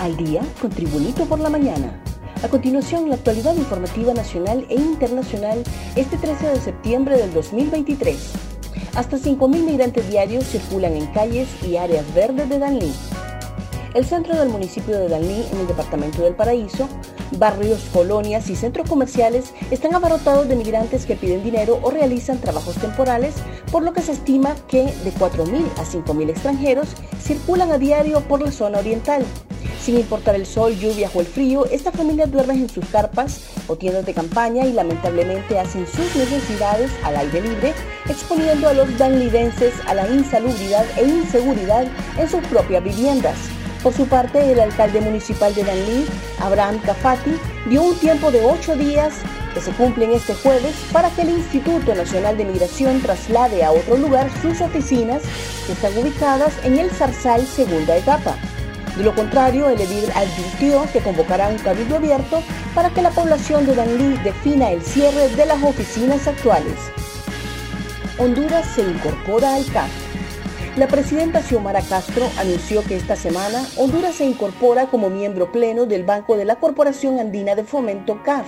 Al día con Tribunito por la mañana. A continuación, la actualidad informativa nacional e internacional este 13 de septiembre del 2023. Hasta 5.000 migrantes diarios circulan en calles y áreas verdes de Danlí. El centro del municipio de Danlí, en el departamento del Paraíso, barrios, colonias y centros comerciales están abarrotados de migrantes que piden dinero o realizan trabajos temporales, por lo que se estima que de 4.000 a 5.000 extranjeros circulan a diario por la zona oriental. Sin importar el sol, lluvia o el frío, estas familias duermen en sus carpas o tiendas de campaña y lamentablemente hacen sus necesidades al aire libre, exponiendo a los danlidenses a la insalubridad e inseguridad en sus propias viviendas. Por su parte, el alcalde municipal de Danlí, Abraham Cafati, dio un tiempo de ocho días que se cumplen este jueves para que el Instituto Nacional de Migración traslade a otro lugar sus oficinas que están ubicadas en el Zarzal segunda etapa. De lo contrario, el edil advirtió que convocará un cabildo abierto para que la población de Danlí defina el cierre de las oficinas actuales. Honduras se incorpora al CAF. La presidenta Xiomara Castro anunció que esta semana Honduras se incorpora como miembro pleno del Banco de la Corporación Andina de Fomento CAF.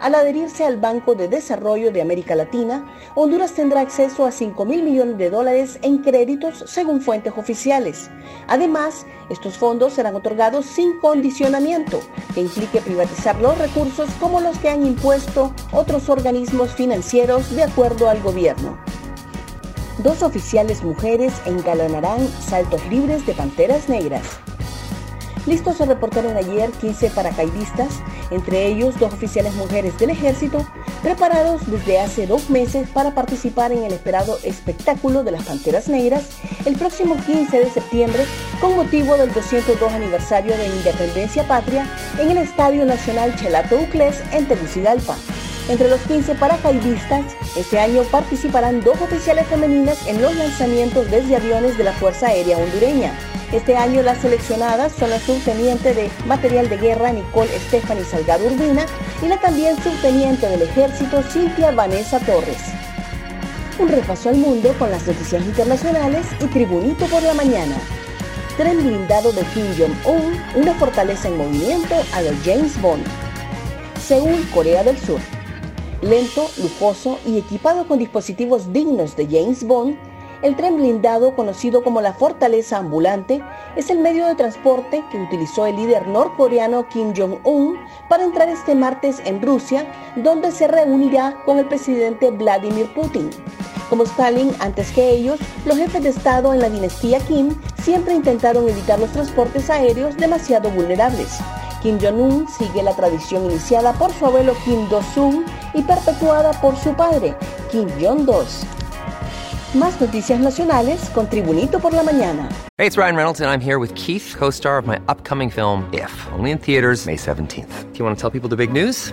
Al adherirse al Banco de Desarrollo de América Latina, Honduras tendrá acceso a 5 mil millones de dólares en créditos según fuentes oficiales. Además, estos fondos serán otorgados sin condicionamiento, que implique privatizar los recursos como los que han impuesto otros organismos financieros de acuerdo al gobierno. Dos oficiales mujeres engalanarán saltos libres de panteras negras. Listos se reportaron ayer 15 paracaidistas, entre ellos dos oficiales mujeres del ejército, preparados desde hace dos meses para participar en el esperado espectáculo de las Panteras Negras el próximo 15 de septiembre con motivo del 202 aniversario de Independencia Patria en el Estadio Nacional Chelato Uclés en Tegucigalpa. Entre los 15 paracaidistas, este año participarán dos oficiales femeninas en los lanzamientos desde aviones de la Fuerza Aérea Hondureña. Este año las seleccionadas son la subteniente de material de guerra Nicole Stephanie Salgado Urbina y la también subteniente del ejército Cintia Vanessa Torres. Un repaso al mundo con las noticias internacionales y Tribunito por la mañana. Tren blindado de Kim Jong-un, una fortaleza en movimiento a los James Bond. Seúl, Corea del Sur. Lento, lujoso y equipado con dispositivos dignos de James Bond, el tren blindado, conocido como la Fortaleza Ambulante, es el medio de transporte que utilizó el líder norcoreano Kim Jong-un para entrar este martes en Rusia, donde se reunirá con el presidente Vladimir Putin. Como Stalin antes que ellos, los jefes de Estado en la dinastía Kim siempre intentaron evitar los transportes aéreos demasiado vulnerables. Kim Jong-un sigue la tradición iniciada por su abuelo Kim Do-sung y perpetuada por su padre, Kim Jong-dos. Más noticias nacionales con Tribunito por la mañana. Hey, it's Ryan Reynolds and I'm here with Keith, co-star of my upcoming film If, only in theaters May 17th. Do you want to tell people the big news?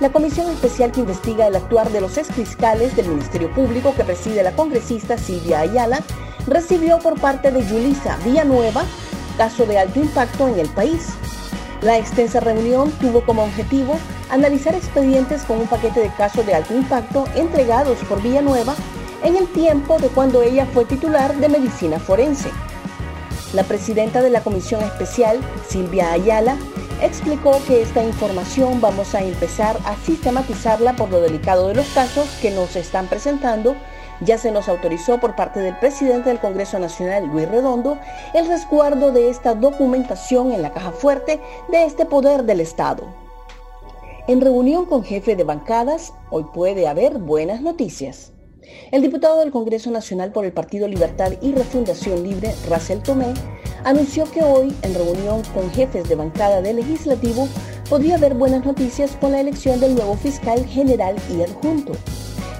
La comisión especial que investiga el actuar de los exfiscales del Ministerio Público que preside la congresista Silvia Ayala recibió por parte de Yulisa Villanueva caso de alto impacto en el país. La extensa reunión tuvo como objetivo analizar expedientes con un paquete de casos de alto impacto entregados por Villanueva en el tiempo de cuando ella fue titular de medicina forense. La presidenta de la comisión especial, Silvia Ayala, explicó que esta información vamos a empezar a sistematizarla por lo delicado de los casos que nos están presentando, Ya se nos autorizó por parte del presidente del Congreso Nacional, Luis Redondo, el resguardo de esta documentación en la caja fuerte de este poder del Estado. En reunión con jefe de bancadas, hoy puede haber buenas noticias. El diputado del Congreso Nacional por el Partido Libertad y Refundación Libre, Racel Tomé, anunció que hoy, en reunión con jefes de bancada del legislativo, podría haber buenas noticias con la elección del nuevo fiscal general y adjunto.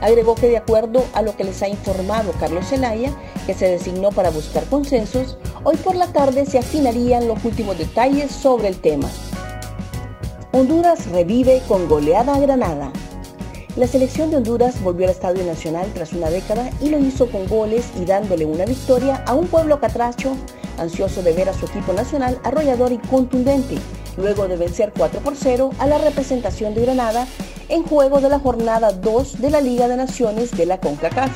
Agregó que de acuerdo a lo que les ha informado Carlos Zelaya, que se designó para buscar consensos, hoy por la tarde se afinarían los últimos detalles sobre el tema. Honduras revive con goleada a Granada. La selección de Honduras volvió al Estadio Nacional tras una década y lo hizo con goles y dándole una victoria a un pueblo catracho ansioso de ver a su equipo nacional arrollador y contundente, luego de vencer 4 por 0 a la representación de Granada en juego de la jornada 2 de la Liga de Naciones de la CONCACAF.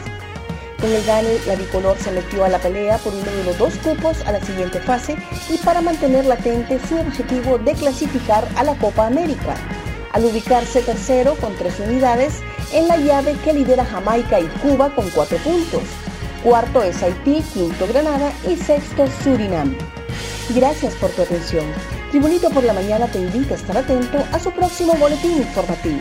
Con el gane, la bicolor se metió a la pelea por uno de los dos cupos a la siguiente fase y para mantener latente su objetivo de clasificar a la Copa América, al ubicarse tercero con tres unidades en la llave que lidera Jamaica y Cuba con cuatro puntos. Cuarto es Haití, quinto Granada y sexto Surinam. Gracias por tu atención. Tribunito por la Mañana te invita a estar atento a su próximo boletín informativo.